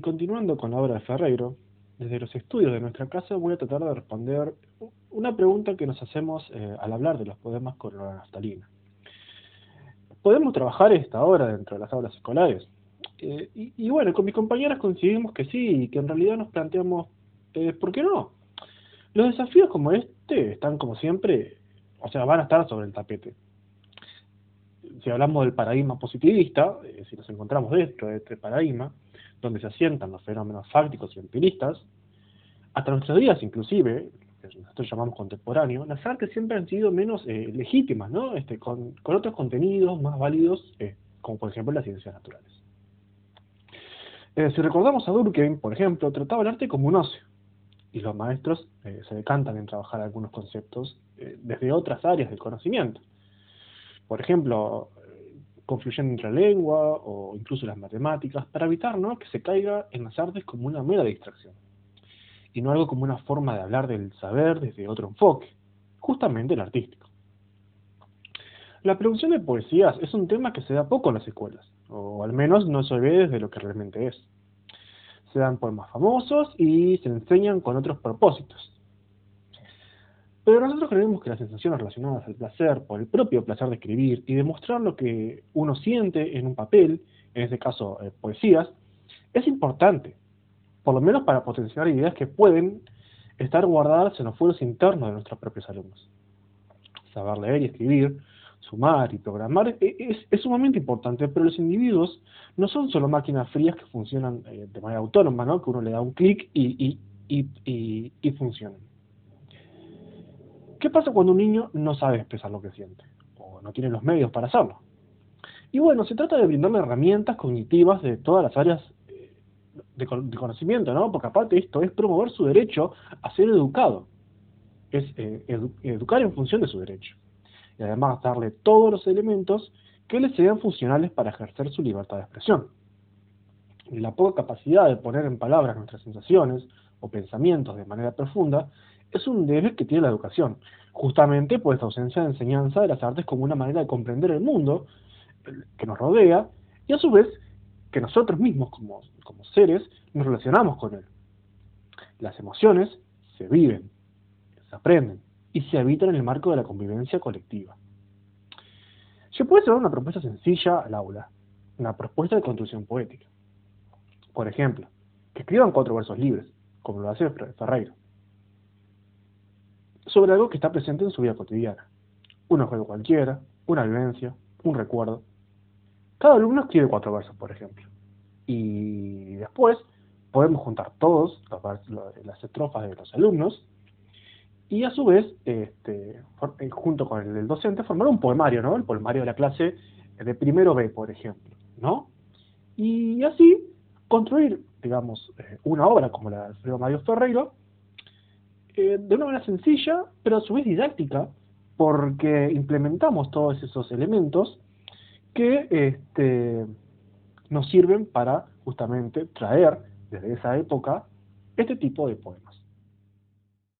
continuando con la obra de Ferreiro, desde los estudios de nuestra casa voy a tratar de responder una pregunta que nos hacemos eh, al hablar de los poemas con la naftalina. ¿Podemos trabajar esta obra dentro de las aulas escolares? Eh, y, bueno, con mis compañeras coincidimos que sí, y que en realidad nos planteamos, eh, ¿por qué no? Los desafíos como este están como siempre, o sea, van a estar sobre el tapete. Si hablamos del paradigma positivista, si nos encontramos dentro de este paradigma, donde se asientan los fenómenos fácticos y empiristas, hasta nuestros días inclusive, que nosotros llamamos contemporáneo, las artes siempre han sido menos eh, legítimas, ¿no? Este, con, con, otros contenidos más válidos, eh, como por ejemplo las ciencias naturales. Eh, si recordamos a Durkheim, por ejemplo, trataba el arte como un ocio, y los maestros se decantan en trabajar algunos conceptos desde otras áreas del conocimiento. Por ejemplo, confluyendo entre la lengua o incluso las matemáticas, para evitar que se caiga en las artes como una mera distracción y no algo como una forma de hablar del saber desde otro enfoque, justamente el artístico. La producción de poesías es un tema que se da poco en las escuelas, o al menos no se ve desde lo que realmente es. Se dan poemas famosos y se enseñan con otros propósitos. Pero nosotros creemos que las sensaciones relacionadas al placer, por el propio placer de escribir y demostrar lo que uno siente en un papel, en este caso eh, poesías, es importante por lo menos para potenciar ideas que pueden estar guardadas en los fueros internos de nuestros propios alumnos. Saber leer y escribir, sumar y programar e-, es, sumamente importante, pero los individuos no son solo máquinas frías que funcionan eh, de manera autónoma, ¿no? que uno le da un clic y, y, y funcionan. ¿Qué pasa cuando un niño no sabe expresar lo que siente? O no tiene los medios para hacerlo. Y bueno, se trata de brindarle herramientas cognitivas de todas las áreas de, conocimiento, ¿no? Porque aparte esto es promover su derecho a ser educado. Es eh, educar en función de su derecho. Y además darle todos los elementos que le sean funcionales para ejercer su libertad de expresión. La poca capacidad de poner en palabras nuestras sensaciones o pensamientos de manera profunda es un deber que tiene la educación, justamente por esta ausencia de enseñanza de las artes como una manera de comprender el mundo que nos rodea y a su vez que nosotros mismos como, como seres nos relacionamos con él. Las emociones se viven, se aprenden y se habitan en el marco de la convivencia colectiva. Se puede llevar una propuesta sencilla al aula, una propuesta de construcción poética. Por ejemplo, que escriban cuatro versos libres, como lo hace Ferreiro, sobre algo que está presente en su vida cotidiana. Un objeto cualquiera, una vivencia, un recuerdo, cada alumno escribe cuatro versos, por ejemplo. Y después podemos juntar todos las estrofas de los alumnos y a su vez, este, eh, junto con el del docente, formar un poemario, ¿no? El poemario de la clase de primero B, por ejemplo, ¿no? Y así construir, digamos, eh, una obra como la de Mario Ferreiro, de una manera sencilla, pero a su vez didáctica, porque implementamos todos esos elementos que este, nos sirven para justamente traer desde esa época este tipo de poemas.